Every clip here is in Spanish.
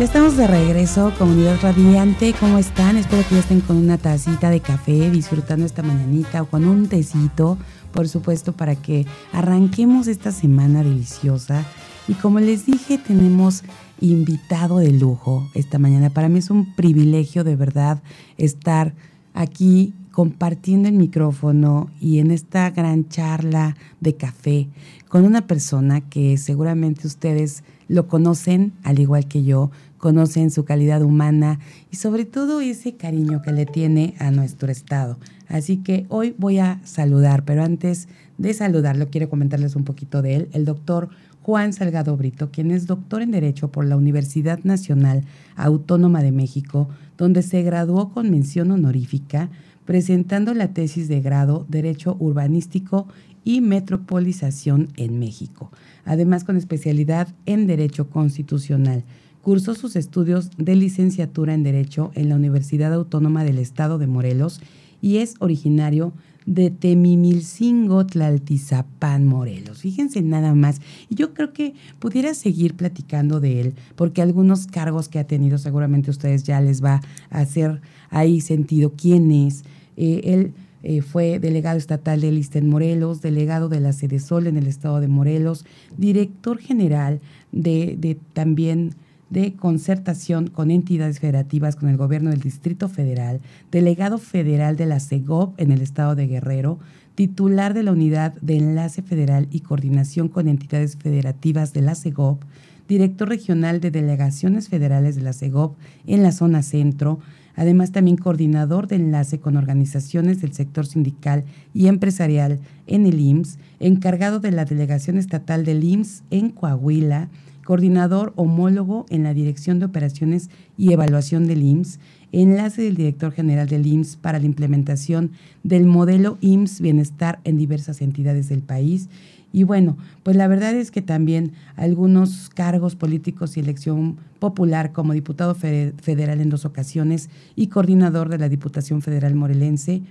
Estamos de regreso, comunidad radiante. ¿Cómo están? Espero que ya estén con una tacita de café, disfrutando esta mañanita o con un tecito, por supuesto, para que arranquemos esta semana deliciosa. Y como les dije, tenemos invitado de lujo esta mañana. Para mí es un privilegio de verdad estar aquí compartiendo el micrófono y en esta gran charla de café con una persona que seguramente ustedes lo conocen, al igual que yo, conocen su calidad humana y sobre todo ese cariño que le tiene a nuestro estado. Así que hoy voy a saludar, pero antes de saludarlo quiero comentarles un poquito de él, el doctor Juan Salgado Brito, quien es doctor en Derecho por la Universidad Nacional Autónoma de México, donde se graduó con mención honorífica, presentando la tesis de grado Derecho Urbanístico y Metropolización en México, además con especialidad en Derecho Constitucional. Cursó sus estudios de licenciatura en Derecho en la Universidad Autónoma del Estado de Morelos y es originario de Temimilcingo, Tlaltizapán, Morelos. Fíjense nada más. Y yo creo que pudiera seguir platicando de él, porque algunos cargos que ha tenido seguramente a ustedes ya les va a hacer ahí sentido quién es. Eh, él eh, fue delegado estatal de Listen Morelos, delegado de la Sede Sol en el estado de Morelos, director general de, de también de concertación con entidades federativas con el gobierno del Distrito Federal, delegado federal de la CEGOP en el estado de Guerrero, titular de la Unidad de Enlace Federal y Coordinación con Entidades Federativas de la CEGOP, director regional de delegaciones federales de la CEGOP en la zona centro, además también coordinador de enlace con organizaciones del sector sindical y empresarial en el IMSS, encargado de la delegación estatal del IMSS en Coahuila, coordinador homólogo en la Dirección de Operaciones y Evaluación del IMSS, enlace del director general del IMSS para la implementación del modelo IMSS Bienestar en diversas entidades del país. Y bueno, pues la verdad es que también algunos cargos políticos y elección popular como diputado federal en dos ocasiones y coordinador de la Diputación Federal Morelense,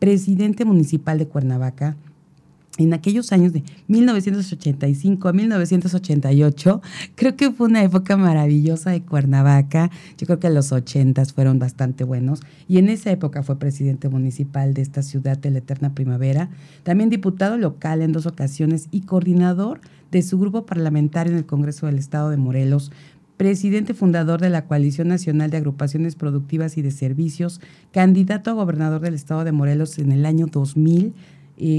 presidente municipal de Cuernavaca, en aquellos años de 1985 a 1988, creo que fue una época maravillosa de Cuernavaca. Yo creo que los 80 fueron bastante buenos. Y en esa época fue presidente municipal de esta ciudad de la Eterna Primavera. También diputado local en dos ocasiones y coordinador de su grupo parlamentario en el Congreso del Estado de Morelos. Presidente fundador de la Coalición Nacional de Agrupaciones Productivas y de Servicios, candidato a gobernador del Estado de Morelos en el año 2000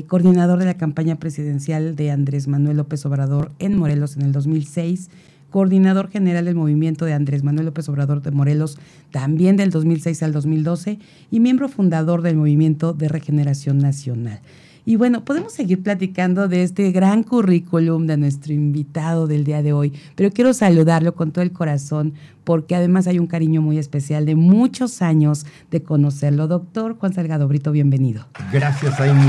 coordinador de la campaña presidencial de Andrés Manuel López Obrador en Morelos en el 2006, coordinador general del movimiento de Andrés Manuel López Obrador de Morelos también del 2006 al 2012 y miembro fundador del movimiento de regeneración nacional. Y bueno, podemos seguir platicando de este gran currículum de nuestro invitado del día de hoy, pero quiero saludarlo con todo el corazón porque además hay un cariño muy especial de muchos años de conocerlo. Doctor Juan Salgado Brito, bienvenido. Gracias, Amy.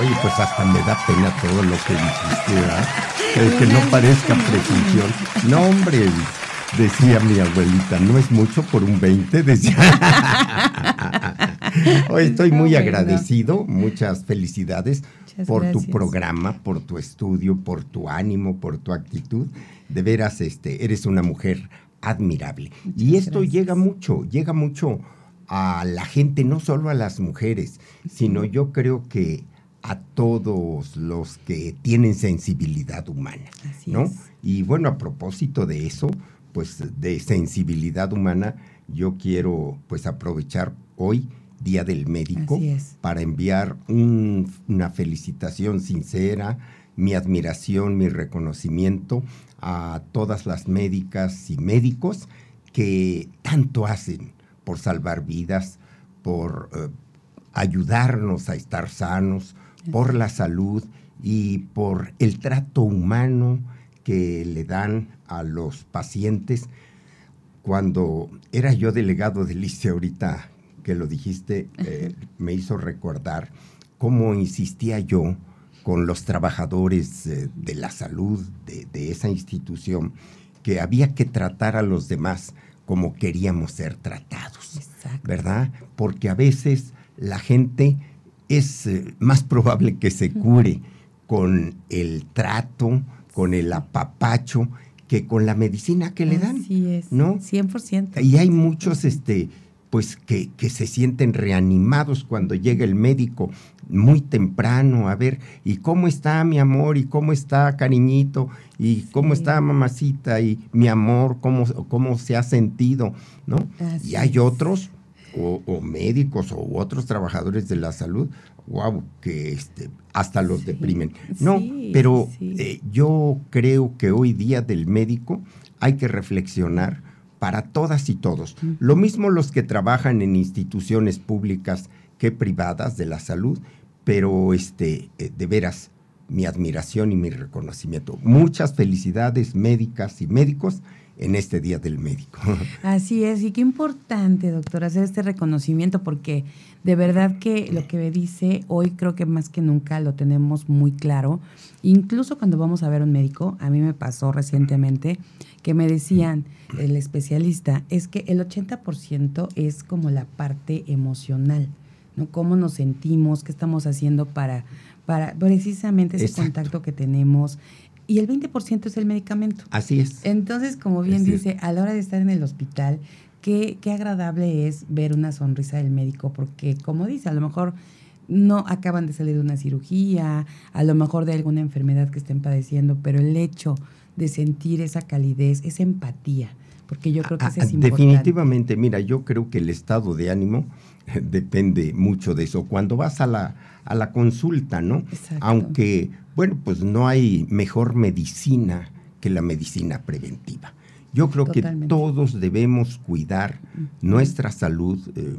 Oye, pues hasta me da pena todo lo que dijiste, ¿verdad? Que, que no parezca presunción. No, hombre, decía mi abuelita, no es mucho por un 20, decía. Hoy estoy muy agradecido, muchas felicidades por tu programa, por tu estudio, por tu ánimo, por tu actitud. De veras, este, eres una mujer admirable. y esto llega mucho, llega mucho a la gente, no solo a las mujeres, sino yo creo que a todos los que tienen sensibilidad humana, ¿no? Y bueno, a propósito de eso, pues de sensibilidad humana, yo quiero pues aprovechar hoy Día del Médico, para enviar una felicitación sincera, mi admiración, mi reconocimiento a todas las médicas y médicos que tanto hacen por salvar vidas, por eh, ayudarnos a estar sanos, por la salud y por el trato humano que le dan a los pacientes. Cuando era yo delegado de ICE, ahorita que lo dijiste, eh, me hizo recordar cómo insistía yo con los trabajadores eh, de la salud de, esa institución, que había que tratar a los demás como queríamos ser tratados, ¿verdad? Porque a veces la gente es eh, más probable que se cure con el trato, con el apapacho, que con la medicina que le dan. Así es, ¿no? 100%. Y hay muchos, este, pues, que, que, se sienten reanimados cuando llega el médico muy temprano, a ver, ¿y cómo está mi amor? ¿Y cómo está cariñito? ¿Y cómo está mamacita? ¿Y mi amor? ¿Cómo, cómo se ha sentido? ¿No? y hay otros, o, o, médicos o otros trabajadores de la salud, wow, que este, hasta los deprimen. No, pero eh, yo creo que hoy día del médico hay que reflexionar para todas y todos. Lo mismo los que trabajan en instituciones públicas que privadas de la salud, pero este, eh, de veras, mi admiración y mi reconocimiento. Muchas felicidades médicas y médicos en este Día del Médico. Así es, y qué importante, doctor, hacer este reconocimiento porque de verdad que lo que me dice hoy creo que más que nunca lo tenemos muy claro. Incluso cuando vamos a ver a un médico, a mí me pasó recientemente que me decían, el especialista, es que el 80% es como la parte emocional, ¿no? Cómo nos sentimos, qué estamos haciendo para, para precisamente ese contacto que tenemos, y el 20% es el medicamento. Así es. Entonces, como bien dice, a la hora de estar en el hospital, qué, qué agradable es ver una sonrisa del médico, porque como dice, a lo mejor no acaban de salir de una cirugía, a lo mejor de alguna enfermedad que estén padeciendo, pero el hecho de sentir esa calidez, esa empatía, porque yo creo que eso es importante. Definitivamente, mira, yo creo que el estado de ánimo depende mucho de eso. Cuando vas a la, a la consulta, ¿no? Exacto. Aunque bueno, pues no hay mejor medicina que la medicina preventiva. Yo creo que todos debemos cuidar nuestra salud, eh,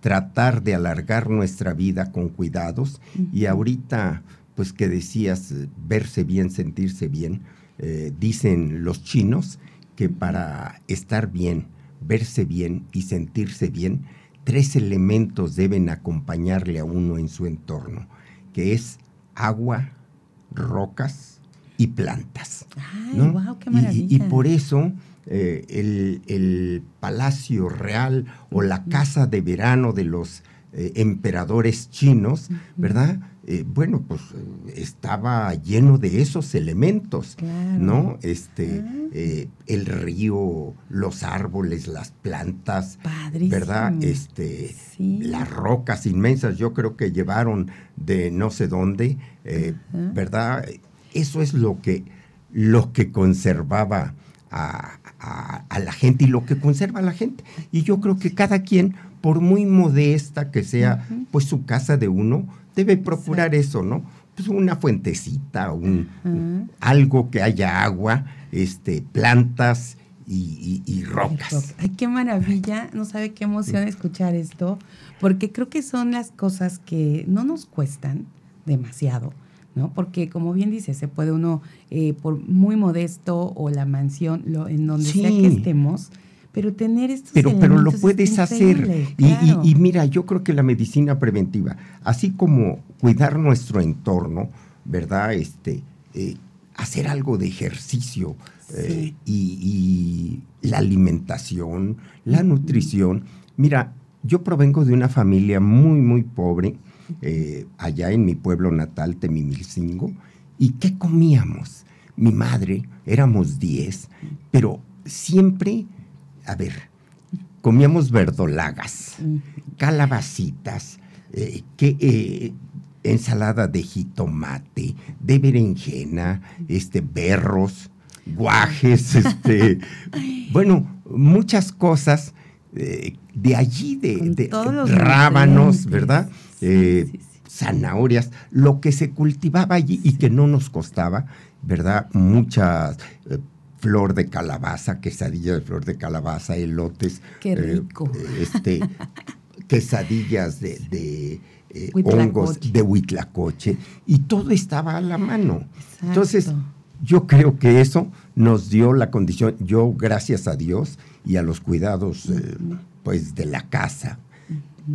tratar de alargar nuestra vida con cuidados y ahorita, pues que decías, eh, verse bien, sentirse bien, eh, dicen los chinos que para estar bien, verse bien y sentirse bien, tres elementos deben acompañarle a uno en su entorno, que es agua, rocas y plantas. Ay, qué maravilla. Y, por eso eh, el, Palacio Real o la casa de verano de los eh, emperadores chinos, ¿verdad? Eh, bueno, pues estaba lleno de esos elementos, ¿no? Este, ah. el río, los árboles, las plantas, ¿verdad? Este, las rocas inmensas, yo creo que llevaron de no sé dónde, ¿verdad? Eso es lo que, lo que conservaba a, la gente y lo que conserva a la gente. Y yo creo que cada quien, por muy modesta que sea, pues su casa de uno, debe procurar eso, ¿no? Pues una fuentecita, un, algo que haya agua, este, plantas y, rocas. Ay, qué maravilla, no sabe qué emoción escuchar esto, porque creo que son las cosas que no nos cuestan demasiado, ¿no? Porque como bien dice, se puede uno, eh, por muy modesto o la mansión, lo, en donde sea que estemos, pero tener estos pero, pero lo puedes hacer. Y, mira, yo creo que la medicina preventiva, así como cuidar nuestro entorno, ¿verdad? Este, eh, hacer algo de ejercicio eh, y, la alimentación, la nutrición. Mira, yo provengo de una familia muy, muy pobre eh, allá en mi pueblo natal, Temimilcingo. ¿Y qué comíamos? Mi madre, éramos diez, pero siempre, a ver, comíamos verdolagas, calabacitas, eh, que, eh, ensalada de jitomate, de berenjena, este, berros, guajes, este, bueno, muchas cosas de allí, de, rábanos, ¿verdad? Eh, zanahorias, lo que se cultivaba allí y que no nos costaba, ¿verdad? Mucha eh, flor de calabaza, quesadilla de flor de calabaza, elotes. Qué eh, rico. este, quesadillas de, eh, hongos de huitlacoche y todo estaba a la mano. Entonces, yo creo que eso nos dio la condición, yo gracias a Dios y a los cuidados eh, pues de la casa,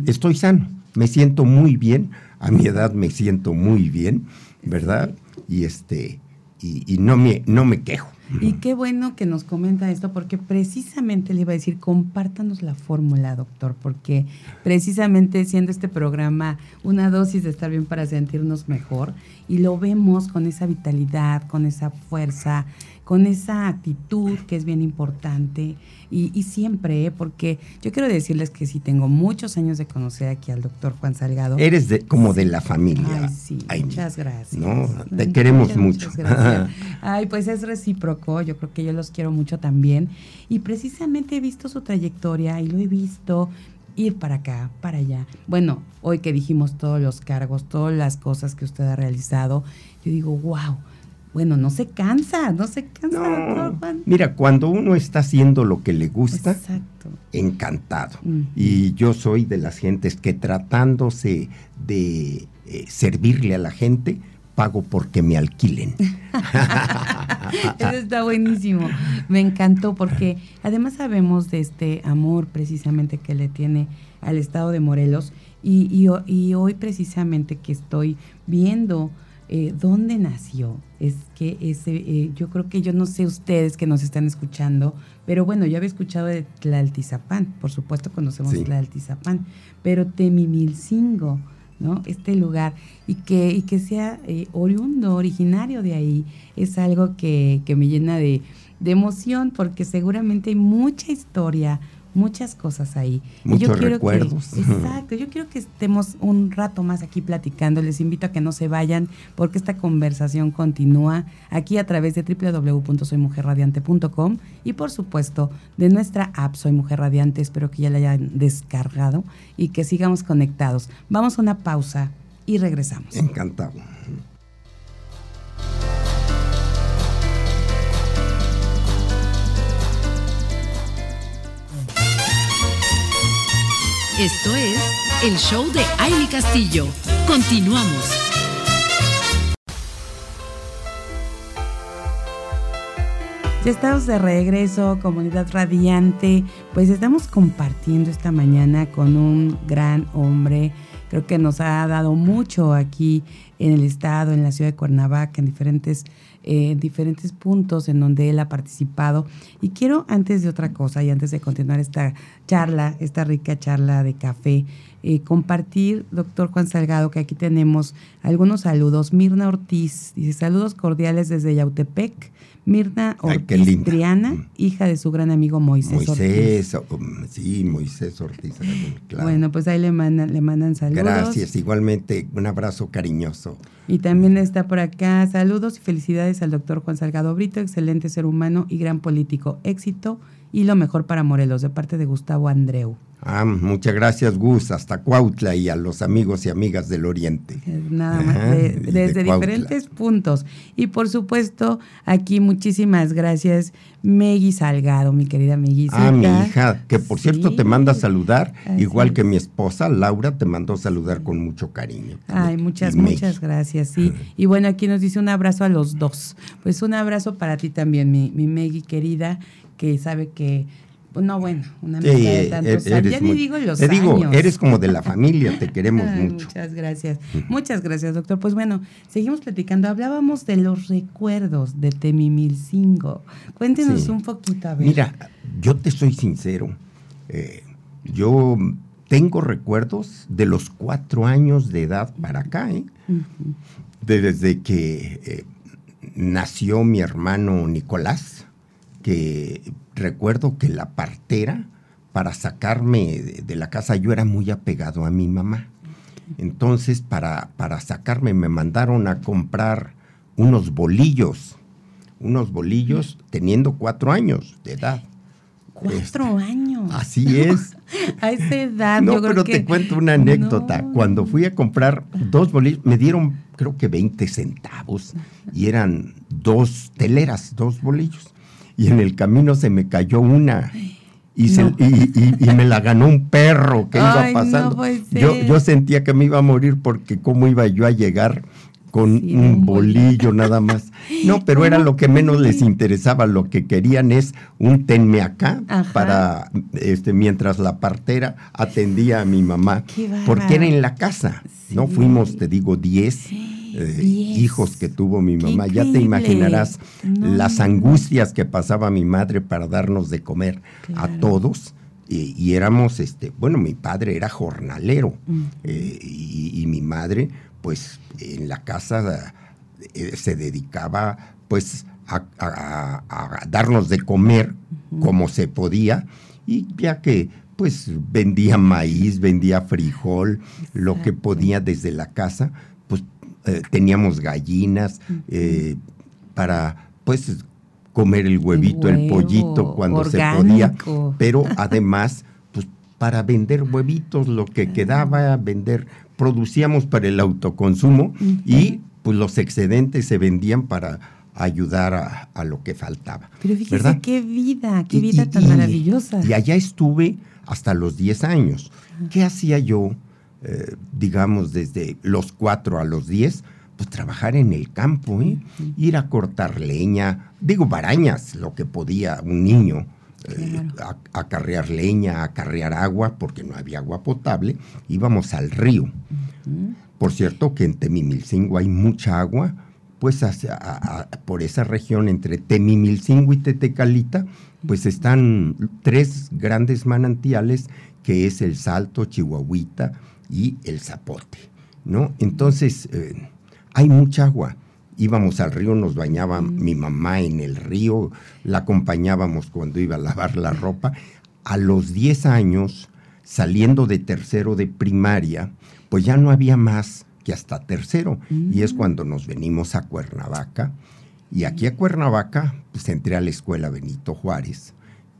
estoy sano, me siento muy bien, a mi edad me siento muy bien, ¿verdad? Y este y, no me no me quejo. Y qué bueno que nos comenta esto, porque precisamente le iba a decir, compártanos la fórmula, doctor, porque precisamente siendo este programa una dosis de estar bien para sentirnos mejor, y lo vemos con esa vitalidad, con esa fuerza, con esa actitud que es bien importante y, siempre, ¿eh? porque yo quiero decirles que sí tengo muchos años de conocer aquí al doctor Juan Salgado. Eres de, como de la familia. Ay, sí, muchas gracias. No, te queremos mucho. Ay, pues es recíproco, yo creo que yo los quiero mucho también. Y precisamente he visto su trayectoria y lo he visto ir para acá, para allá. Bueno, hoy que dijimos todos los cargos, todas las cosas que usted ha realizado, yo digo, wow bueno, no se cansa, no se cansa. Mira, cuando uno está haciendo lo que le gusta, encantado. Y yo soy de las gentes que tratándose de eh, servirle a la gente, pago porque me alquilen. Eso está buenísimo. Me encantó porque además sabemos de este amor precisamente que le tiene al estado de Morelos y, y hoy precisamente que estoy viendo eh, dónde nació. Es que ese, eh, yo creo que yo no sé ustedes que nos están escuchando, pero bueno, yo había escuchado de Tlaltizapán, por supuesto conocemos Tlaltizapán, pero Temimilcingo, ¿no? Este lugar, y que, y que sea eh, oriundo, originario de ahí, es algo que, que me llena de, de emoción, porque seguramente hay mucha historia, muchas cosas ahí. Muchos yo recuerdos. exacto, yo quiero que estemos un rato más aquí platicando. Les invito a que no se vayan porque esta conversación continúa aquí a través de www.soymujerradiante.com y por supuesto de nuestra app Soy Mujer Radiante. Espero que ya la hayan descargado y que sigamos conectados. Vamos a una pausa y regresamos. Encantado. Esto es el show de Aile Castillo. Continuamos. Ya estamos de regreso, comunidad radiante. Pues estamos compartiendo esta mañana con un gran hombre. Creo que nos ha dado mucho aquí en el estado, en la ciudad de Cuernavaca, en diferentes eh, diferentes puntos en donde él ha participado. Y quiero, antes de otra cosa y antes de continuar esta charla, esta rica charla de café, eh, compartir, doctor Juan Salgado, que aquí tenemos algunos saludos. Mirna Ortiz dice saludos cordiales desde Yautepec. Mirna Ortiz Triana, mm. hija de su gran amigo Moisés, Ortiz. Um, sí, Moisés Ortiz. Bueno, pues ahí le mandan, le mandan saludos. Gracias, igualmente un abrazo cariñoso. Y también está por acá saludos y felicidades al doctor Juan Salgado Brito, excelente ser humano y gran político. Éxito y lo mejor para Morelos, de parte de Gustavo Andreu. Ah, muchas gracias, Gus, hasta Cuautla y a los amigos y amigas del Oriente. Nada más, desde diferentes puntos. Y por supuesto, aquí muchísimas gracias, Megui Salgado, mi querida Megui. Ah, mi hija, que por cierto te manda a saludar, igual que mi esposa, Laura, te mandó saludar con mucho cariño. Ay, muchas, muchas gracias, sí. Y bueno, aquí nos dice un abrazo a los dos. Pues un abrazo para ti también, mi, mi Megui querida, que sabe que no, bueno, una amiga de e-, tantos años. Ya ni digo los te digo, eres como de la familia, te queremos mucho. Muchas gracias. Muchas gracias, doctor. Pues bueno, seguimos platicando. Hablábamos de los recuerdos de Temimilcingo. Cuéntenos un poquito, a ver. Mira, yo te soy sincero. Eh, yo tengo recuerdos de los cuatro años de edad para acá, ¿eh? Desde que eh, nació mi hermano Nicolás, que recuerdo que la partera, para sacarme de, la casa, yo era muy apegado a mi mamá. Entonces, para, para sacarme, me mandaron a comprar unos bolillos, unos bolillos teniendo cuatro años de edad. Cuatro este, años. Así es. a esa edad. No, pero te cuento una anécdota. Cuando fui a comprar dos bolillos, me dieron creo que 20 centavos y eran dos teleras, dos bolillos y en el camino se me cayó una y, me la ganó un perro que iba pasando. yo, yo sentía que me iba a morir porque cómo iba yo a llegar con un bolillo nada más. No, pero era lo que menos les interesaba. Lo que querían es un tenme acá para, este, mientras la partera atendía a mi mamá. porque era en la casa. No fuimos, te digo, 10 eh, hijos que tuvo mi mamá. Ya te imaginarás las angustias que pasaba mi madre para darnos de comer a todos. Y, éramos, este, bueno, mi padre era jornalero eh, y, mi madre, pues, en la casa eh, se dedicaba, pues, a, darnos de comer como se podía. Y ya que pues vendía maíz, vendía frijol, lo que podía desde la casa, eh, teníamos gallinas eh, para pues comer el huevito, el, pollito cuando se podía, pero además pues para vender huevitos, lo que quedaba, vender, producíamos para el autoconsumo y pues los excedentes se vendían para ayudar a, lo que faltaba. Pero fíjese qué vida, qué vida tan maravillosa. Y allá estuve hasta los 10 años. ¿Qué hacía yo? Eh, digamos, desde los 4 a los 10, pues trabajar en el campo, ¿eh? ir a cortar leña, digo, barañas, lo que podía un niño, eh, acarrear leña, acarrear agua, porque no había agua potable, íbamos al río. Por cierto que en Temimilcingo hay mucha agua, pues por esa región entre Temimilcingo y Tetecalita, pues están tres grandes manantiales, que es el Salto, Chihuahuita, y el zapote, ¿no? Entonces, eh, hay mucha agua. Íbamos al río, nos bañaba mm. mi mamá en el río, la acompañábamos cuando iba a lavar la ropa. A los 10 años, saliendo de tercero de primaria, pues ya no había más que hasta tercero. Y es cuando nos venimos a Cuernavaca. Y aquí a Cuernavaca, pues entré a la escuela Benito Juárez,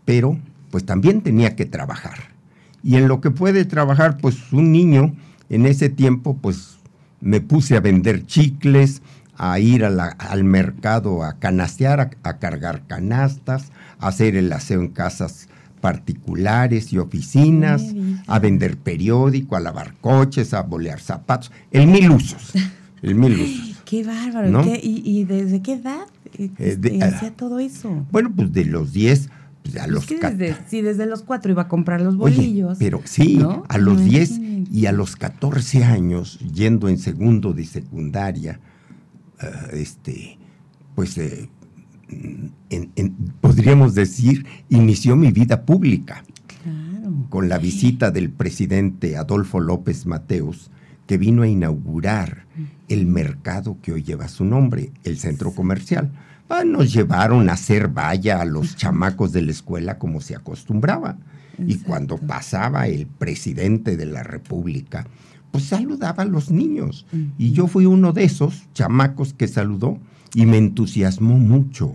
pero pues también tenía que trabajar y en lo que puede trabajar, pues un niño en ese tiempo, pues me puse a vender chicles, a ir al mercado a canastear, a, cargar canastas, a hacer el aseo en casas particulares y oficinas, a vender periódico, a lavar coches, a bolear zapatos, el mil usos, el mil usos. ¡Qué bárbaro! ¿Y, desde qué edad eh, este, hacía todo eso? Bueno, pues de los 10 pues, a los desde, sí, desde los cuatro iba a comprar los bolillos. pero sí, a los 10 y a los 14 años, yendo en segundo de secundaria, eh, este, pues eh, podríamos decir, inició mi vida pública. Con la visita del presidente Adolfo López Mateos, que vino a inaugurar el mercado que hoy lleva su nombre, el centro comercial. Ah, nos llevaron a hacer valla a los chamacos de la escuela como se acostumbraba. Y cuando pasaba el presidente de la República, pues saludaba a los niños. Y yo fui uno de esos chamacos que saludó y me entusiasmó mucho.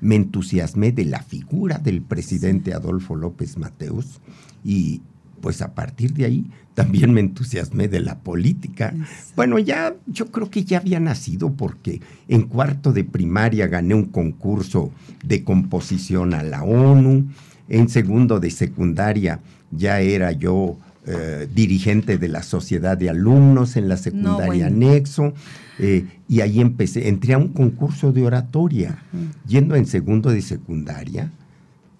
Me entusiasmé de la figura del presidente Adolfo López Mateos y pues a partir de ahí también me entusiasmé de la política. Bueno, ya yo creo que ya había nacido porque en cuarto de primaria gané un concurso de composición a la ONU, en segundo de secundaria ya era yo eh, dirigente de la sociedad de alumnos en la secundaria anexo, eh, y ahí empecé, entré a un concurso de oratoria, yendo en segundo de secundaria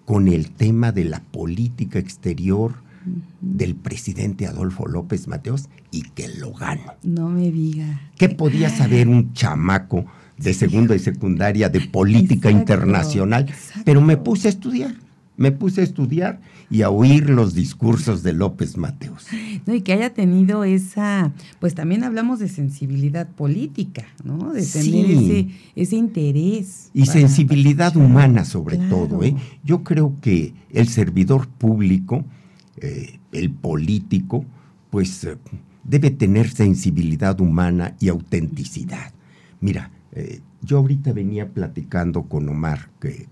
con el tema de la política exterior del presidente Adolfo López Mateos y que lo gano. No me diga. ¿Qué podía saber un chamaco de segundo y secundaria de política internacional? Pero me puse a estudiar, me puse a estudiar y a oír los discursos de López Mateos. No, y que haya tenido esa, pues también hablamos de sensibilidad política, ¿no? De tener ese, interés. Y sensibilidad humana sobre todo, ¿eh? Yo creo que el servidor público eh, el político, pues eh, debe tener sensibilidad humana y autenticidad. Mira, eh, yo ahorita venía platicando con Omar, que,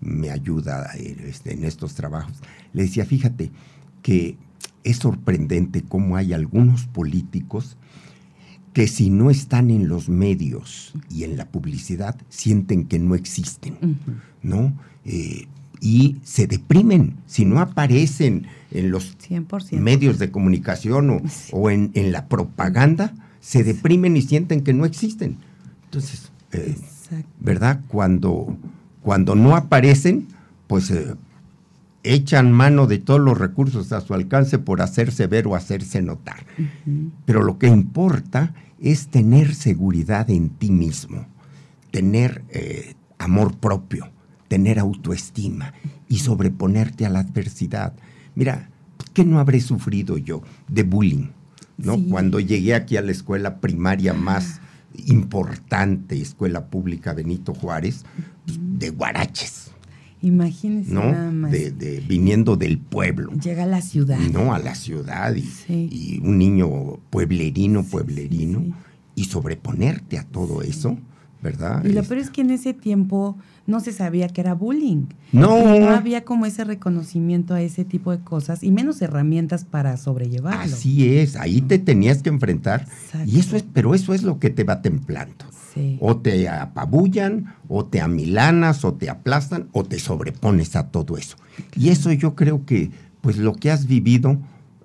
me ayuda este, en estos trabajos. Le decía, fíjate que es sorprendente cómo hay algunos políticos que si no están en los medios y en la publicidad, sienten que no existen, ¿no? Y se deprimen si no aparecen en los medios de comunicación o, en, la propaganda, se deprimen y sienten que no existen. Entonces, eh, ¿verdad? Cuando, cuando no aparecen, pues eh, echan mano de todos los recursos a su alcance por hacerse ver o hacerse notar. Pero lo que importa es tener seguridad en ti mismo, tener eh, amor propio, tener autoestima y sobreponerte a la adversidad. Mira, ¿qué no habré sufrido yo de bullying? ¿no? Cuando llegué aquí a la escuela primaria más importante, escuela pública Benito Juárez, pues, de guaraches. Imagínese ¿no? nada más. De, viniendo del pueblo. Llega a la ciudad. No, a la ciudad. Y, un niño pueblerino, pueblerino. y sobreponerte a todo eso, ¿verdad? Y lo peor es que en ese tiempo no se sabía que era bullying. No. no había como ese reconocimiento a ese tipo de cosas y menos herramientas para sobrellevarlo. Así es, ahí te tenías que enfrentar. Y eso es, pero eso es lo que te va templando. O te apabullan, o te amilanas, o te aplastan, o te sobrepones a todo eso. Y eso yo creo que, pues lo que has vivido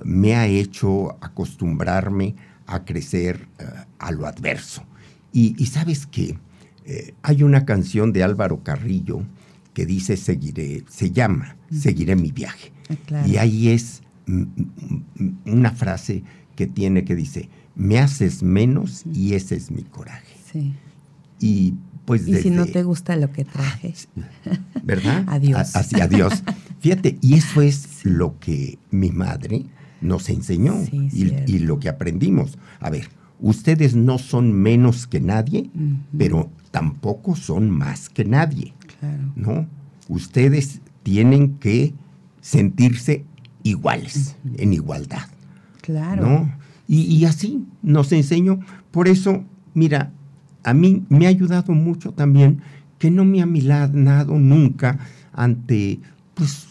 me ha hecho acostumbrarme a crecer eh, a lo adverso. Y, sabes que eh, hay una canción de Álvaro Carrillo que dice seguiré, se llama Seguiré mi viaje. Ah, y ahí es una frase que tiene que dice, me haces menos y ese es mi coraje. Sí. Y pues y si no te gusta lo que traje. ¿Verdad? adiós. así, adiós. Fíjate, y eso es lo que mi madre nos enseñó y, y, lo que aprendimos. A ver, ustedes no son menos que nadie, pero tampoco son más que nadie. ¿No? Ustedes tienen que sentirse iguales, en igualdad. Claro. ¿no? Y, así nos enseñó. Por eso, mira, a mí me ha ayudado mucho también que no me ha milanado nunca ante, pues,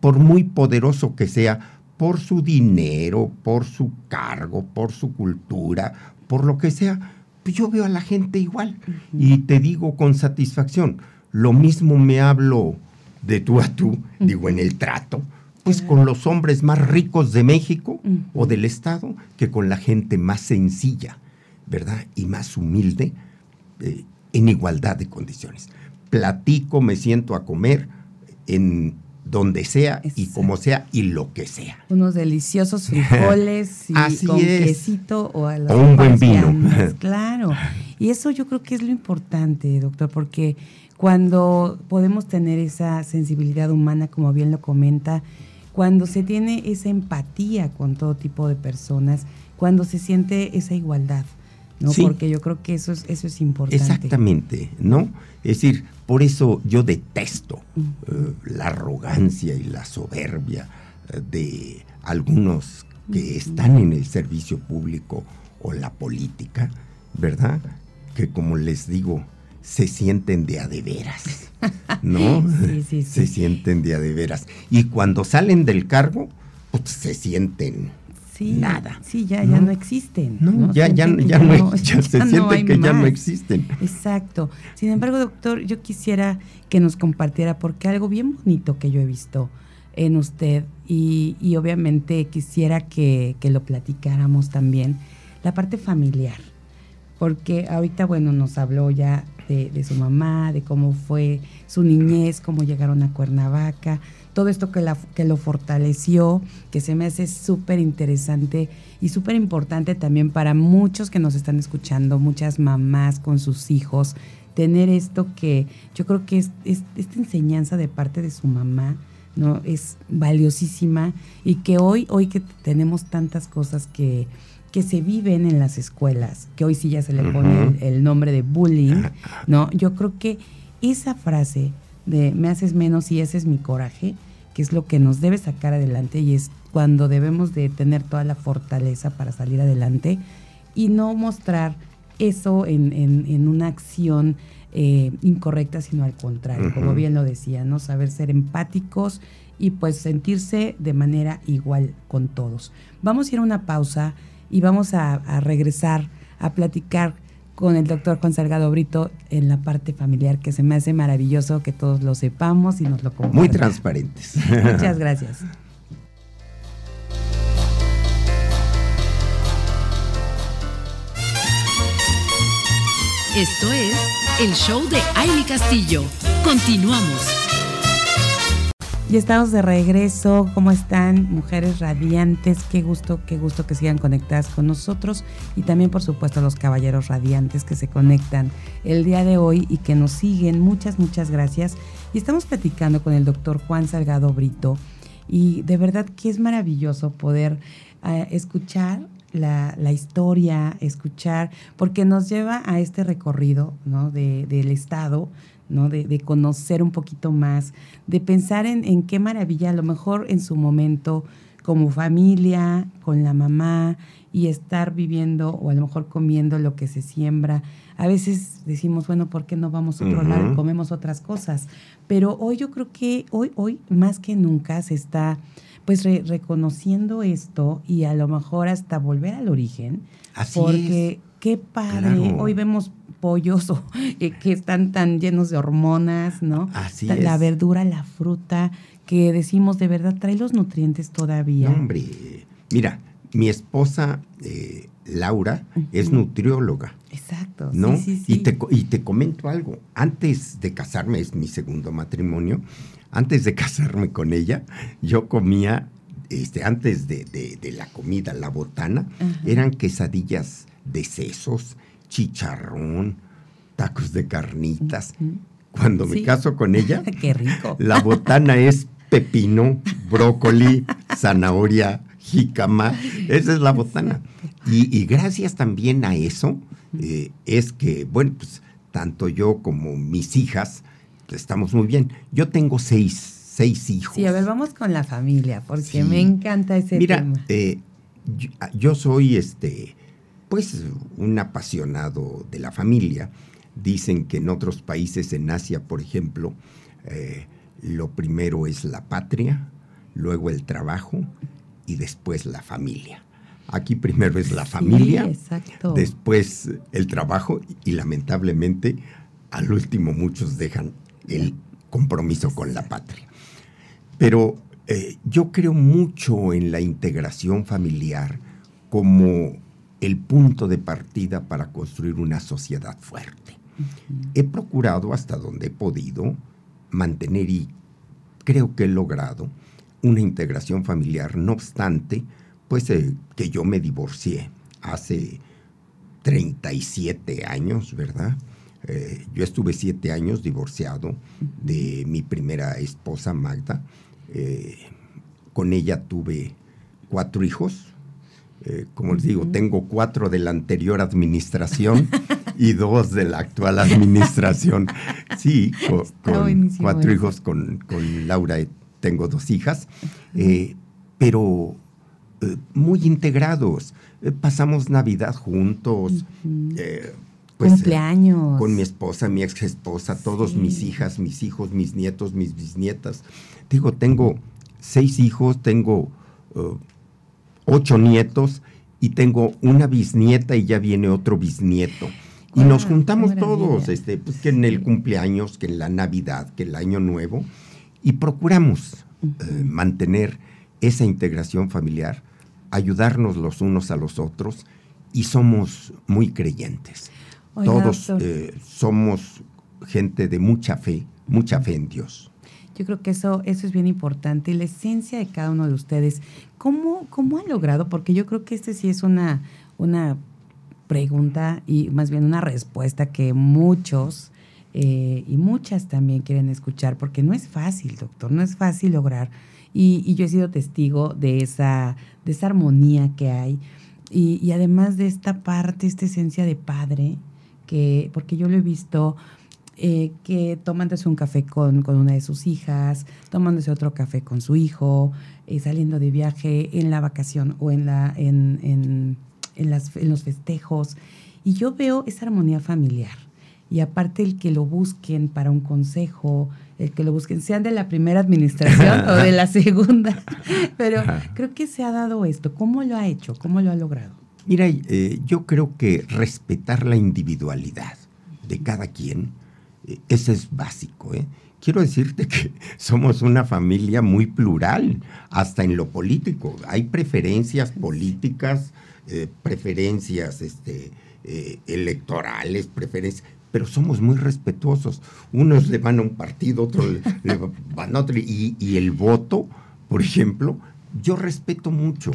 por muy poderoso que sea, por su dinero, por su cargo, por su cultura, por lo que sea, pues yo veo a la gente igual. Y te digo con satisfacción, lo mismo me hablo de tú a tú, digo en el trato, pues con los hombres más ricos de México o del Estado que con la gente más sencilla, ¿verdad? Y más humilde, eh, en igualdad de condiciones. Platico, me siento a comer en donde sea y como sea y lo que sea. Unos deliciosos frijoles y con quesito o, un buen vino. claro. Y eso yo creo que es lo importante, doctor, porque cuando podemos tener esa sensibilidad humana, como bien lo comenta, cuando se tiene esa empatía con todo tipo de personas, cuando se siente esa igualdad, ¿no? Porque yo creo que eso es, eso es importante. Exactamente, ¿no? Es decir, por eso yo detesto eh, la arrogancia y la soberbia eh, de algunos que están en el servicio público o la política, ¿verdad? Que como les digo, se sienten de a de veras, ¿no? sí, sí, sí. Se sienten de a de veras. Y cuando salen del cargo, pues se sienten nada. Sí, ya, ya no existen. No, ya, ya, ya, no, ya, se siente que ya no existen. Exacto. Sin embargo, doctor, yo quisiera que nos compartiera, porque algo bien bonito que yo he visto en usted, y, y obviamente quisiera que, que, lo platicáramos también, la parte familiar. Porque ahorita, bueno, nos habló ya de, de su mamá, de cómo fue su niñez, cómo llegaron a Cuernavaca, todo esto que, la, que lo fortaleció, que se me hace súper interesante y súper importante también para muchos que nos están escuchando, muchas mamás con sus hijos, tener esto que yo creo que es, esta enseñanza de parte de su mamá, ¿no? Es valiosísima y que hoy, hoy que tenemos tantas cosas que, que se viven en las escuelas, que hoy sí ya se le pone el, nombre de bullying, ¿no? Yo creo que esa frase de me haces menos y ese es mi coraje, que es lo que nos debe sacar adelante y es cuando debemos de tener toda la fortaleza para salir adelante y no mostrar eso en, una acción eh, incorrecta, sino al contrario, como bien lo decía, ¿no? Saber ser empáticos y pues sentirse de manera igual con todos. Vamos a ir a una pausa y vamos a, a regresar a platicar con el doctor Juan Salgado Brito en la parte familiar, que se me hace maravilloso que todos lo sepamos y nos lo compartan. Muy transparentes. Muchas gracias. Esto es el show de Aile Castillo. Continuamos. Y estamos de regreso. ¿Cómo están, mujeres radiantes? Qué gusto, qué gusto que sigan conectadas con nosotros. Y también, por supuesto, los caballeros radiantes que se conectan el día de hoy y que nos siguen. Muchas, muchas gracias. Y estamos platicando con el doctor Juan Salgado Brito. Y de verdad que es maravilloso poder eh, escuchar la, historia, escuchar, porque nos lleva a este recorrido ¿no? del Estado, ¿no? De, conocer un poquito más, de pensar en, en, qué maravilla, a lo mejor en su momento, como familia, con la mamá, y estar viviendo o a lo mejor comiendo lo que se siembra. A veces decimos, bueno, ¿por qué no vamos a otro lado y comemos otras cosas? Pero hoy yo creo que hoy, hoy más que nunca se está pues reconociendo esto y a lo mejor hasta volver al origen. Así porque qué padre, hoy vemos pollos eh, que están tan llenos de hormonas, ¿no? Así la, es. La verdura, la fruta, que decimos de verdad trae los nutrientes todavía. hombre, mira, mi esposa eh, Laura es nutrióloga. Exacto. ¿no? Sí, sí, Y, te, y te comento algo. Antes de casarme, es mi segundo matrimonio, antes de casarme con ella, yo comía, este, antes de, la comida, la botana, eran quesadillas de sesos, chicharrón, tacos de carnitas. Cuando me caso con ella, Qué rico. la botana es pepino, brócoli, zanahoria, jícama. Esa es la botana. Y, gracias también a eso, eh, es que, bueno, pues tanto yo como mis hijas, estamos muy bien. Yo tengo seis, seis hijos. Sí, a ver, vamos con la familia, porque me encanta ese Mira, tema. Eh, yo, soy este, pues, un apasionado de la familia. Dicen que en otros países, en Asia, por ejemplo, eh, lo primero es la patria, luego el trabajo y después la familia. Aquí primero es la familia, después el trabajo y lamentablemente al último muchos dejan el compromiso con la patria. Pero eh, yo creo mucho en la integración familiar como el punto de partida para construir una sociedad fuerte. He procurado hasta donde he podido mantener y creo que he logrado una integración familiar, no obstante, pues eh, que yo me divorcié hace 37 años, ¿verdad? Eh, yo estuve siete años divorciado de mi primera esposa Magda. Eh, con ella tuve cuatro hijos. Eh, como les digo, tengo cuatro de la anterior administración y dos de la actual administración. Sí, con, cuatro hijos, con, Laura tengo dos hijas, pero muy integrados. pasamos Navidad juntos. Pues, Cumpleaños. con mi esposa, mi ex esposa, todos mis hijas, mis hijos, mis nietos, mis bisnietas. Digo, tengo seis hijos, tengo ocho nietos y tengo una bisnieta y ya viene otro bisnieto. Y nos ah, juntamos todos, este, pues que en el cumpleaños, que en la Navidad, que el Año Nuevo, y procuramos eh, mantener esa integración familiar, ayudarnos los unos a los otros, y somos muy creyentes. Todos eh, somos gente de mucha fe, mucha fe en Dios. Yo creo que eso, eso es bien importante. Y la esencia de cada uno de ustedes, ¿cómo, cómo han logrado? Porque yo creo que este sí es una, una pregunta y más bien una respuesta que muchos eh, y muchas también quieren escuchar, porque no es fácil, doctor, no es fácil lograr. Y, y yo he sido testigo de esa, de esa armonía que hay. Y, y, además de esta parte, esta esencia de padre, que, porque yo lo he visto, eh, que tomándose un café con, una de sus hijas, tomándose otro café con su hijo, eh, saliendo de viaje en la vacación o en, la, en, en, en, las, en los festejos. Y yo veo esa armonía familiar. Y aparte el que lo busquen para un consejo, el que lo busquen, sean de la primera administración o de la segunda. Pero creo que se ha dado esto. ¿Cómo lo ha hecho? ¿Cómo lo ha logrado? Mira, eh, yo creo que respetar la individualidad de cada quien, eso es básico. ¿eh? Quiero decirte que somos una familia muy plural, hasta en lo político. Hay preferencias políticas, preferencias este, electorales, preferencias, pero somos muy respetuosos. Unos le van a un partido, otros le, van a otro, y, y, el voto, por ejemplo, yo respeto mucho.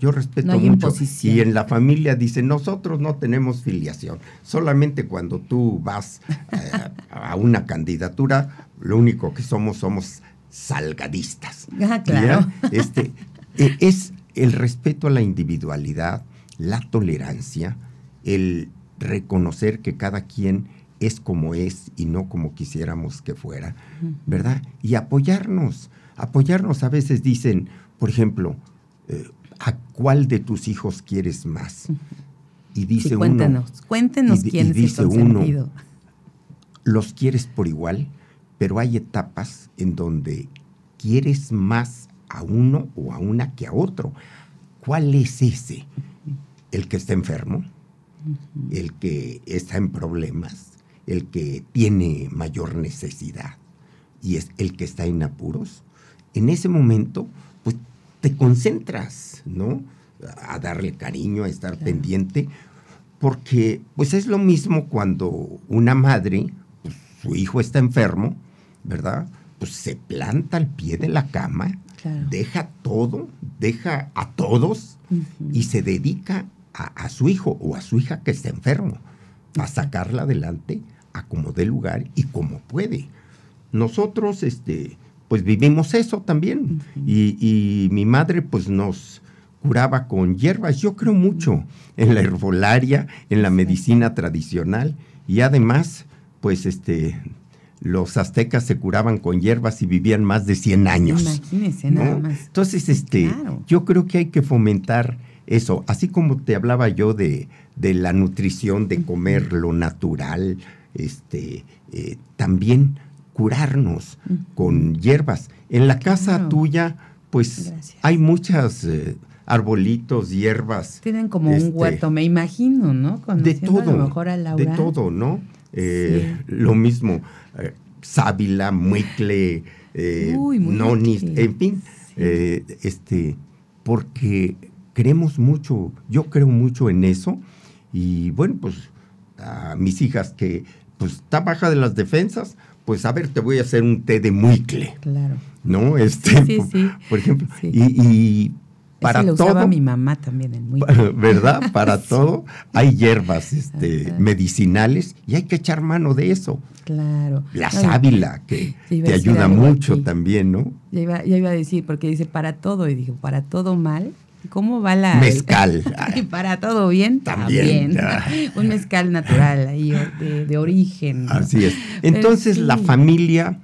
Yo respeto mucho. Y en la familia dice, nosotros no tenemos filiación. Solamente cuando tú vas eh, a una candidatura, lo único que somos somos salgadistas. Ah, claro. Este, e, es el respeto a la individualidad, la tolerancia, el reconocer que cada quien es como es y no como quisiéramos que fuera, ¿verdad? Y apoyarnos. Apoyarnos a veces dicen, por ejemplo, eh, ¿a cuál de tus hijos quieres más? Y dice cuéntenos, uno. Cuéntenos quién y dice uno, los quieres por igual, pero hay etapas en donde quieres más a uno o a una que a otro. ¿Cuál es ese? ¿El que está enfermo? ¿El que está en problemas? ¿El que tiene mayor necesidad? ¿Y es el que está en apuros? En ese momento te concentras, ¿no? A darle cariño, a estar pendiente, porque pues es lo mismo cuando una madre, pues, su hijo está enfermo, ¿verdad? Pues se planta al pie de la cama, deja todo, deja a todos y se dedica a, su hijo o a su hija que está enfermo, a sacarla adelante a como dé lugar y como puede. Nosotros, este, pues vivimos eso también. y, mi madre pues nos curaba con hierbas. Yo creo mucho en la herbolaria, en la medicina tradicional y además pues este los aztecas se curaban con hierbas y vivían más de 100 años. Imagínese nada más. Entonces, este, yo creo que hay que fomentar eso, así como te hablaba yo de, de la nutrición, de comer lo natural, este, eh, también curarnos con hierbas. En la casa tuya, pues hay muchas eh, arbolitos, hierbas. Tienen como un este, huerto, me imagino, ¿no? de todo, mejor a Laura. de todo, ¿no? Eh, lo mismo, eh, sábila, muecle, nonis, en fin, este, porque creemos mucho, yo creo mucho en eso y bueno, pues a mis hijas que pues está baja de las defensas, pues a ver, te voy a hacer un té de muicle. Claro. ¿No? Este, sí, sí. Por, ejemplo. Y, para lo usaba mi mamá también el muicle. ¿Verdad? Para todo hay hierbas este, medicinales y hay que echar mano de eso. Claro. La sábila, que te ayuda mucho también, ¿no? Ya iba, ya iba a decir, porque dice para todo, y digo, para todo mal, ¿Cómo va la...? Mezcal. y para todo bien, también. Un mezcal natural ahí, de, origen. Así es. Entonces la familia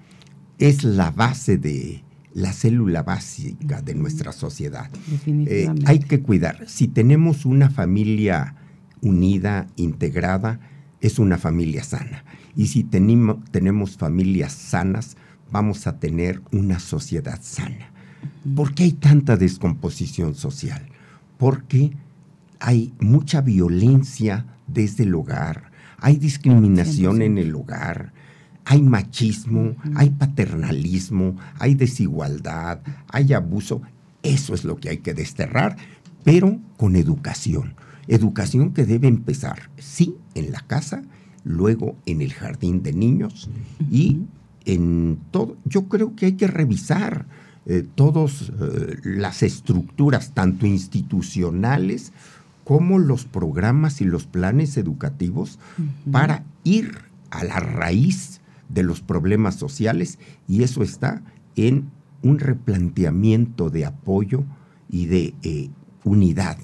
es la base de la célula básica de nuestra sociedad. Eh, hay que cuidar. Si tenemos una familia unida, integrada, es una familia sana. Y si tenemos familias sanas, vamos a tener una sociedad sana. ¿Por qué hay tanta descomposición social? Porque hay mucha violencia desde el hogar, hay discriminación en el hogar, hay machismo, hay paternalismo, hay desigualdad, hay abuso. Eso es lo que hay que desterrar, pero con educación. Educación que debe empezar, sí, en la casa, luego en el jardín de niños y en todo. Yo creo que hay que revisar eh, todas eh, las estructuras, tanto institucionales como los programas y los planes educativos, para ir a la raíz de los problemas sociales y eso está en un replanteamiento de apoyo y de eh, unidad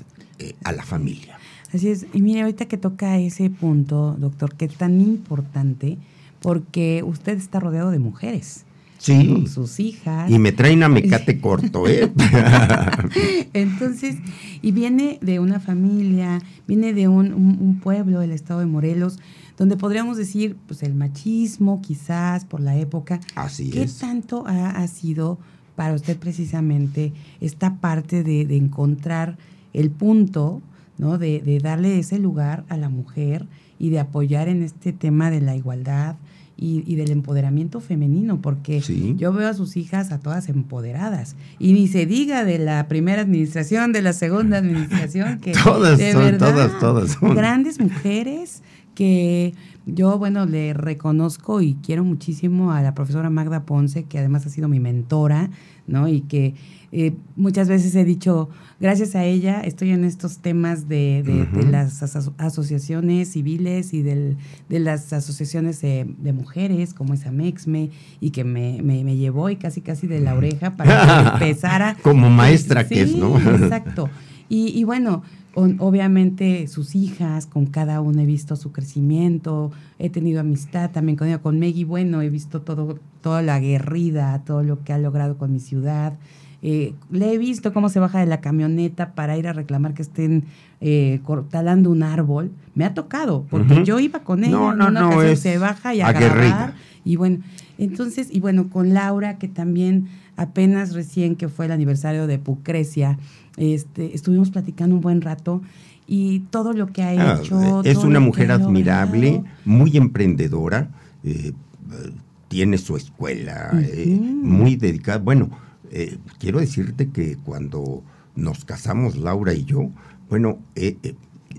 a la familia. Así es. Y mire, ahorita que toca ese punto, doctor, que es tan importante, porque usted está rodeado de mujeres. Sí. sus hijas. Y me traen a mecate corto, ¿eh? Entonces, y viene de una familia, viene de un, pueblo, del estado de Morelos, donde podríamos decir, pues el machismo, quizás por la época. Así ¿Qué tanto ha, sido para usted precisamente esta parte de, de encontrar el punto ¿no? De, de darle ese lugar a la mujer y de apoyar en este tema de la igualdad, y, del empoderamiento femenino, porque yo veo a sus hijas a todas empoderadas. Y ni se diga de la primera administración, de la segunda administración, que todas, son, todas, todas grandes mujeres que yo, bueno, le reconozco y quiero muchísimo a la profesora Magda Ponce, que además ha sido mi mentora, ¿no? Y que eh, muchas veces he dicho, gracias a ella estoy en estos temas de, las asociaciones civiles y de las asociaciones de, mujeres, como es Amexme, y que me, me, llevó y casi casi de la oreja para que empezara. como maestra que es, ¿no? exacto. Y, y bueno, obviamente sus hijas, con cada una he visto su crecimiento, he tenido amistad también con ella, con Meggy, bueno, he visto todo, toda la guerrida, todo lo que ha logrado con mi ciudad. Eh, le he visto cómo se baja de la camioneta para ir a reclamar que estén eh, talando un árbol. Me ha tocado, porque yo iba con ella, no, en una ocasión se baja y a grabar. Y bueno, entonces, y bueno, con Laura, que también apenas recién que fue el aniversario de Pucrecia, este, estuvimos platicando un buen rato y todo lo que ha ah, hecho. Es una mujer admirable, muy emprendedora, eh, tiene su escuela, eh, muy dedicada. Bueno, eh, quiero decirte que cuando nos casamos Laura y yo, bueno,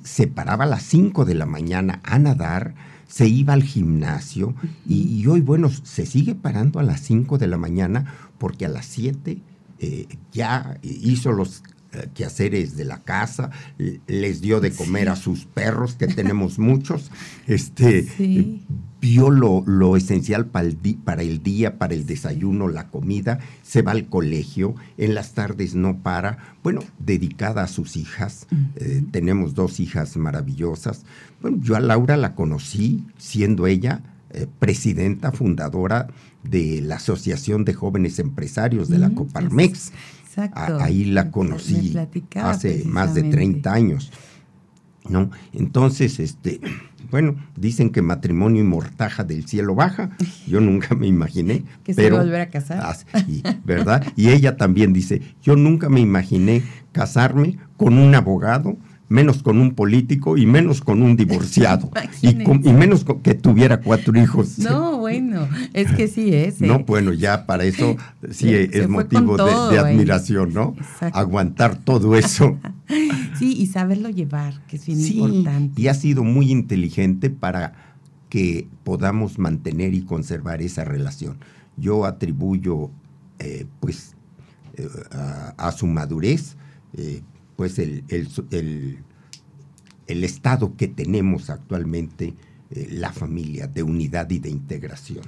se paraba a las 5 de la mañana a nadar, se iba al gimnasio y, hoy, bueno, se sigue parando a las 5 de la mañana porque a las 7 ya hizo los eh, quehaceres de la casa, les dio de comer a sus perros, que tenemos muchos, este, vio lo, esencial para el, para el, día, para el desayuno, la comida, se va al colegio, en las tardes no para, bueno, dedicada a sus hijas, eh, tenemos dos hijas maravillosas. Bueno, yo a Laura la conocí siendo ella eh, presidenta fundadora de la Asociación de Jóvenes Empresarios de la Coparmex. Ahí la conocí hace más de 30 años. ¿no? Entonces, este, bueno, dicen que matrimonio y mortaja del cielo baja. Yo nunca me imaginé. que se a volver a casar. Ah, ¿Verdad? Y ella también dice, yo nunca me imaginé casarme con un abogado menos con un político y menos con un divorciado y, menos que tuviera cuatro hijos. No, bueno, es que sí es. No, ¿eh? bueno, ya para eso sí es motivo de, admiración, ¿no? Aguantar todo eso. sí, y saberlo llevar, que es bien importante. Y ha sido muy inteligente para que podamos mantener y conservar esa relación. Yo atribuyo, eh, pues, eh, a, su madurez, pues el, el, estado que tenemos actualmente, eh, la familia, de unidad y de integración.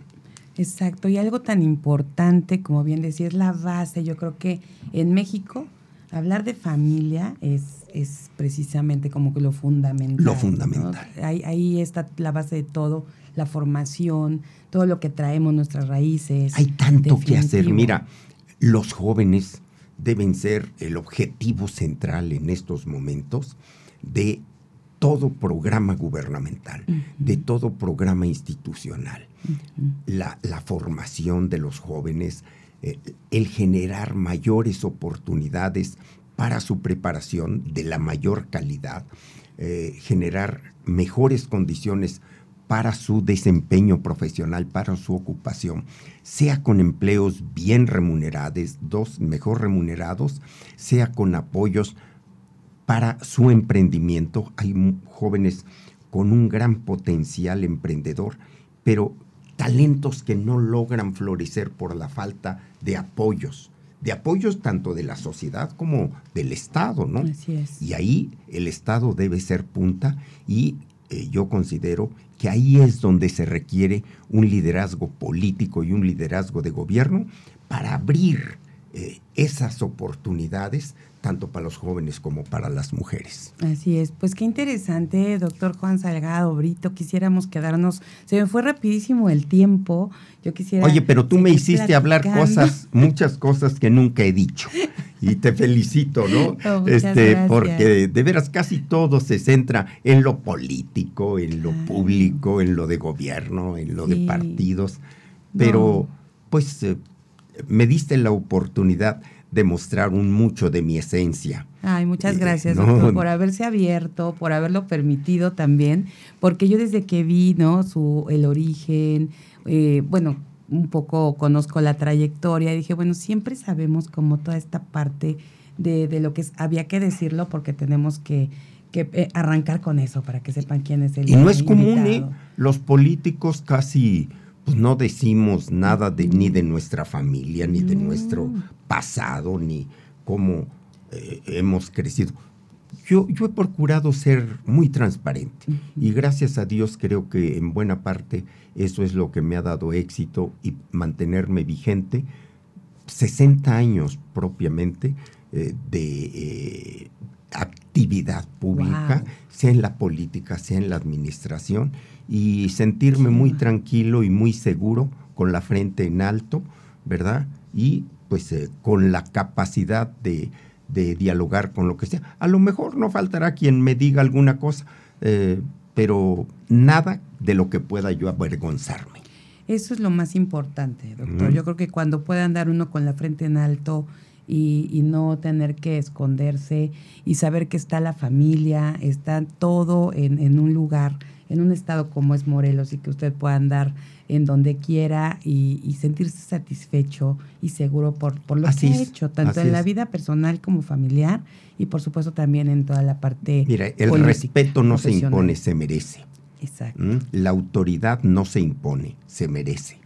Exacto, y algo tan importante, como bien decía, es la base. Yo creo que en México hablar de familia es, es precisamente como que lo fundamental. Lo fundamental. Ahí, ahí, está la base de todo, la formación, todo lo que traemos, nuestras raíces. Hay tanto que hacer. Mira, los jóvenes deben ser el objetivo central en estos momentos de todo programa gubernamental, de todo programa institucional. la, formación de los jóvenes, eh, el generar mayores oportunidades para su preparación de la mayor calidad, eh, generar mejores condiciones para su desempeño profesional, para su ocupación, sea con empleos bien remunerados, dos mejor remunerados, sea con apoyos para su emprendimiento. Hay jóvenes con un gran potencial emprendedor, pero talentos que no logran florecer por la falta de apoyos, de apoyos tanto de la sociedad como del Estado, ¿no? Así es. Y ahí el Estado debe ser punta y eh, yo considero que ahí es donde se requiere un liderazgo político y un liderazgo de gobierno para abrir eh, esas oportunidades tanto para los jóvenes como para las mujeres. Así es, pues qué interesante, doctor Juan Salgado Brito, quisiéramos quedarnos, se me fue rapidísimo el tiempo, yo quisiera... Oye, pero tú me hiciste hablar cosas, muchas cosas que nunca he dicho, y te felicito, ¿no? Oh, este, porque de veras casi todo se centra en lo político, en lo público, en lo de gobierno, en lo de partidos, pero pues eh, me diste la oportunidad de mostrar un mucho de mi esencia. Ay, muchas gracias, doctor, por haberse abierto, por haberlo permitido también, porque yo desde que vi, ¿no? Su, el origen, eh, bueno, un poco conozco la trayectoria, dije, bueno, siempre sabemos como toda esta parte de, de lo que había que decirlo porque tenemos que, que eh, arrancar con eso para que sepan quién es el Y no es común, ¿eh? Los políticos casi pues no decimos nada de, ni de nuestra familia, ni de nuestro pasado, ni cómo eh, hemos crecido. Yo, yo, he procurado ser muy transparente y gracias a Dios creo que en buena parte eso es lo que me ha dado éxito y mantenerme vigente. 60 años propiamente eh, de eh, actividad pública, sea en la política, sea en la administración, y sentirme muy tranquilo y muy seguro con la frente en alto, ¿verdad? Y pues con la capacidad de, de dialogar con lo que sea. A lo mejor no faltará quien me diga alguna cosa, eh, pero nada de lo que pueda yo avergonzarme. Eso es lo más importante, doctor. Yo creo que cuando pueda andar uno con la frente en alto y, no tener que esconderse y saber que está la familia, está todo en, en un lugar, en un estado como es Morelos y que usted pueda andar en donde quiera y, sentirse satisfecho y seguro por, por lo que ha hecho, tanto en la vida personal como familiar y por supuesto también en toda la parte. Mira, el respeto no se impone, se merece. Exacto. ¿Mm? La autoridad no se impone, se merece.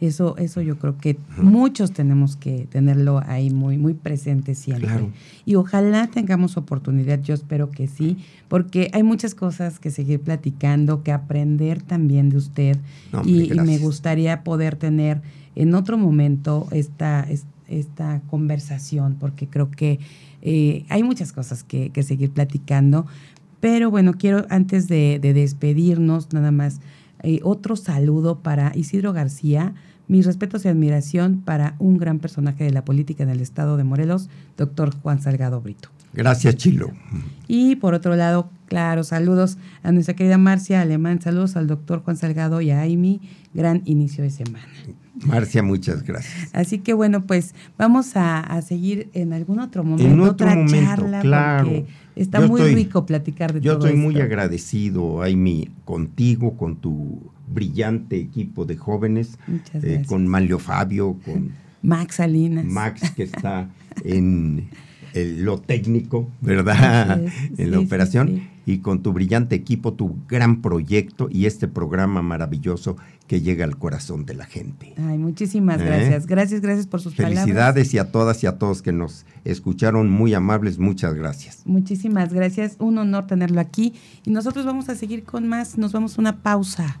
Eso, eso yo creo que muchos tenemos que tenerlo ahí muy, muy presente siempre. Y ojalá tengamos oportunidad, yo espero que sí, porque hay muchas cosas que seguir platicando, que aprender también de usted. y, me gustaría poder tener en otro momento esta, esta conversación, porque creo que eh, hay muchas cosas que, seguir platicando. Pero bueno, quiero antes de, despedirnos, nada más, eh, otro saludo para Isidro García, mis respetos y admiración para un gran personaje de la política en el estado de Morelos, doctor Juan Salgado Brito. Gracias, Chilo. Y por otro lado, claro, saludos a nuestra querida Marcia Alemán, saludos al doctor Juan Salgado y a Amy, gran inicio de semana. Marcia, muchas gracias. Así que bueno, pues vamos a, seguir en algún otro momento, en otro otra charla, claro. porque está muy rico platicar de yo todo Yo estoy muy agradecido, Amy, contigo, con tu brillante equipo de jóvenes, eh, con Manlio Fabio, con Max Salinas. Max, que está en lo técnico, ¿verdad? en la operación. Y con tu brillante equipo, tu gran proyecto y este programa maravilloso que llega al corazón de la gente. Ay, muchísimas ¿Eh? gracias. Gracias, gracias por sus palabras. Felicidades y a todas y a todos que nos escucharon, muy amables, muchas gracias. Muchísimas gracias, un honor tenerlo aquí. Y nosotros vamos a seguir con más, nos vamos a una pausa